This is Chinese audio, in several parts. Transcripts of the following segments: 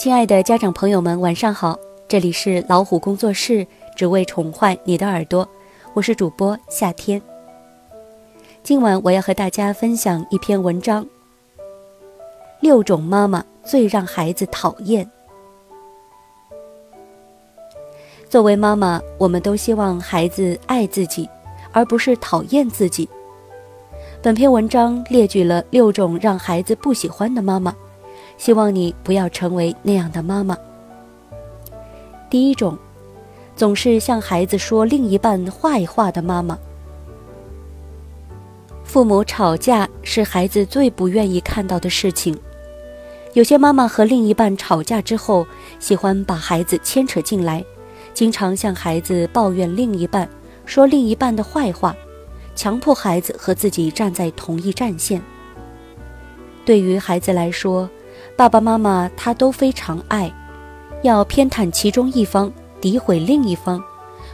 亲爱的家长朋友们，晚上好！这里是老虎工作室，只为宠坏你的耳朵，我是主播夏天。今晚我要和大家分享一篇文章：六种妈妈最让孩子讨厌。作为妈妈，我们都希望孩子爱自己，而不是讨厌自己。本篇文章列举了六种让孩子不喜欢的妈妈，希望你不要成为那样的妈妈。第一种，总是向孩子说另一半坏话的妈妈。父母吵架是孩子最不愿意看到的事情。有些妈妈和另一半吵架之后，喜欢把孩子牵扯进来。经常向孩子抱怨另一半，说另一半的坏话，强迫孩子和自己站在同一战线。对于孩子来说，爸爸妈妈他都非常爱，要偏袒其中一方，诋毁另一方，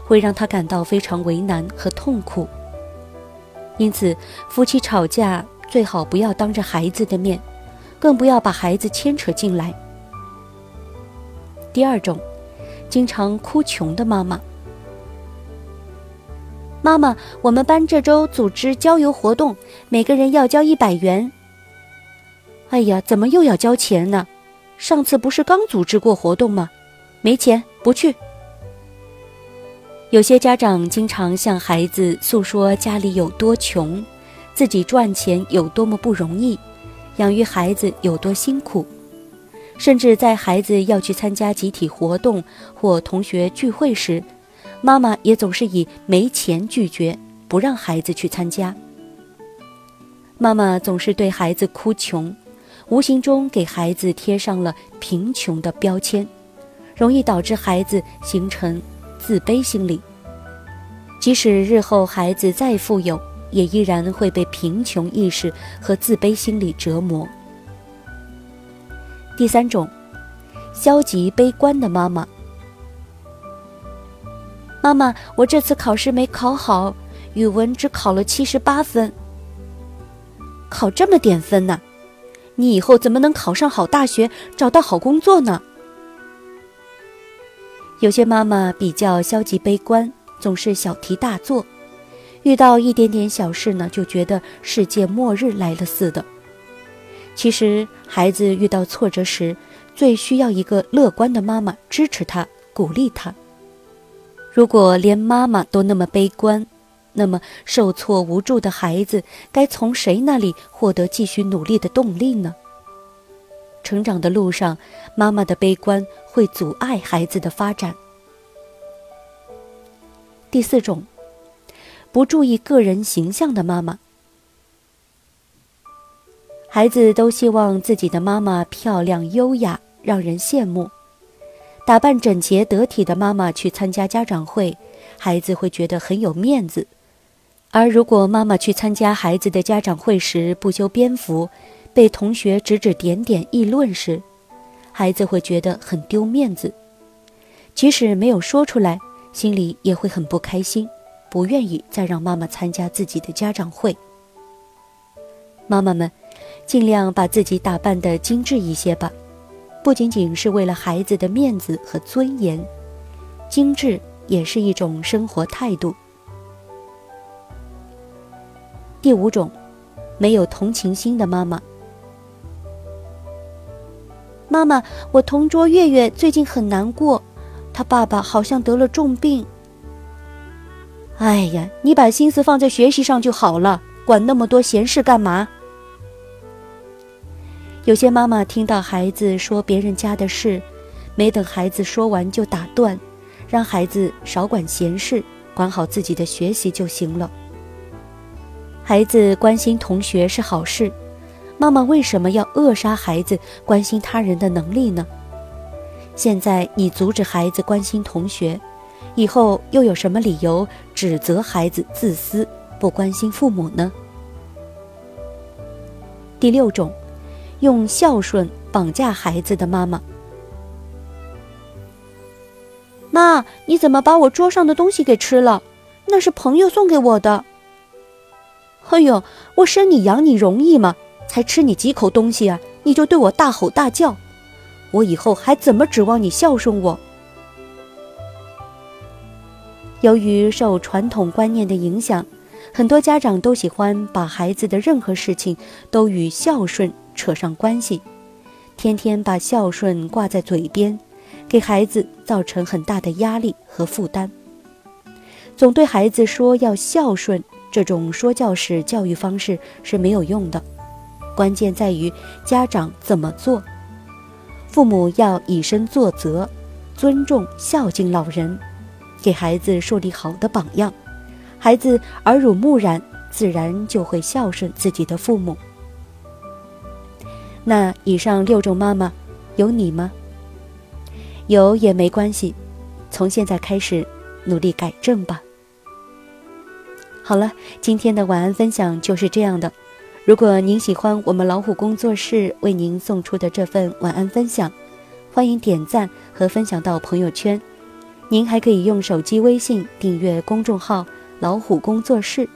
会让他感到非常为难和痛苦。因此，夫妻吵架最好不要当着孩子的面，更不要把孩子牵扯进来。第二种。经常哭穷的妈妈，妈妈，我们班这周组织郊游活动，每个人要交一百元。哎呀，怎么又要交钱呢？上次不是刚组织过活动吗？没钱，不去。有些家长经常向孩子诉说家里有多穷，自己赚钱有多么不容易，养育孩子有多辛苦。甚至在孩子要去参加集体活动或同学聚会时，妈妈也总是以没钱拒绝，不让孩子去参加。妈妈总是对孩子哭穷，无形中给孩子贴上了贫穷的标签，容易导致孩子形成自卑心理。即使日后孩子再富有，也依然会被贫穷意识和自卑心理折磨。第三种，消极悲观的妈妈。妈妈，我这次考试没考好，语文只考了七十八分。考这么点分呢？你以后怎么能考上好大学，找到好工作呢？有些妈妈比较消极悲观，总是小题大做，遇到一点点小事呢，就觉得世界末日来了似的。其实，孩子遇到挫折时，最需要一个乐观的妈妈支持他、鼓励他。如果连妈妈都那么悲观，那么受挫无助的孩子该从谁那里获得继续努力的动力呢？成长的路上，妈妈的悲观会阻碍孩子的发展。第四种，不注意个人形象的妈妈。孩子都希望自己的妈妈漂亮优雅，让人羡慕。打扮整洁得体的妈妈去参加家长会，孩子会觉得很有面子。而如果妈妈去参加孩子的家长会时不修边幅，被同学指指点点议论时，孩子会觉得很丢面子。即使没有说出来，心里也会很不开心，不愿意再让妈妈参加自己的家长会。妈妈们。尽量把自己打扮得精致一些吧，不仅仅是为了孩子的面子和尊严，精致也是一种生活态度。第五种，没有同情心的妈妈。妈妈，我同桌月月最近很难过，他爸爸好像得了重病。哎呀，你把心思放在学习上就好了，管那么多闲事干嘛？有些妈妈听到孩子说别人家的事，没等孩子说完就打断，让孩子少管闲事，管好自己的学习就行了。孩子关心同学是好事，妈妈为什么要扼杀孩子关心他人的能力呢？现在你阻止孩子关心同学，以后又有什么理由指责孩子自私不关心父母呢？第六种。用孝顺绑架孩子的妈妈。妈，你怎么把我桌上的东西给吃了？那是朋友送给我的。哎呦，我生你养你容易吗？才吃你几口东西啊，你就对我大吼大叫。我以后还怎么指望你孝顺我？由于受传统观念的影响，很多家长都喜欢把孩子的任何事情都与孝顺扯上关系，天天把孝顺挂在嘴边，给孩子造成很大的压力和负担。总对孩子说要孝顺，这种说教式教育方式是没有用的。关键在于家长怎么做。父母要以身作则，尊重孝敬老人，给孩子树立好的榜样，孩子耳濡目染，自然就会孝顺自己的父母。那以上六种妈妈，有你吗？有也没关系，从现在开始努力改正吧。好了，今天的晚安分享就是这样的。如果您喜欢我们老虎工作室为您送出的这份晚安分享，欢迎点赞和分享到朋友圈。您还可以用手机微信订阅公众号“老虎工作室”，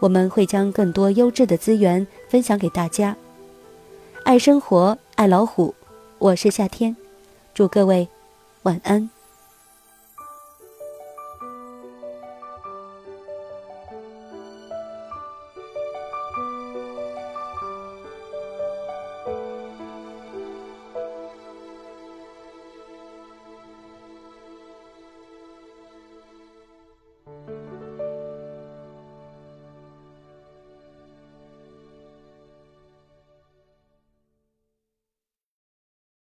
我们会将更多优质的资源分享给大家。爱生活，爱老虎，我是夏天，祝各位晚安。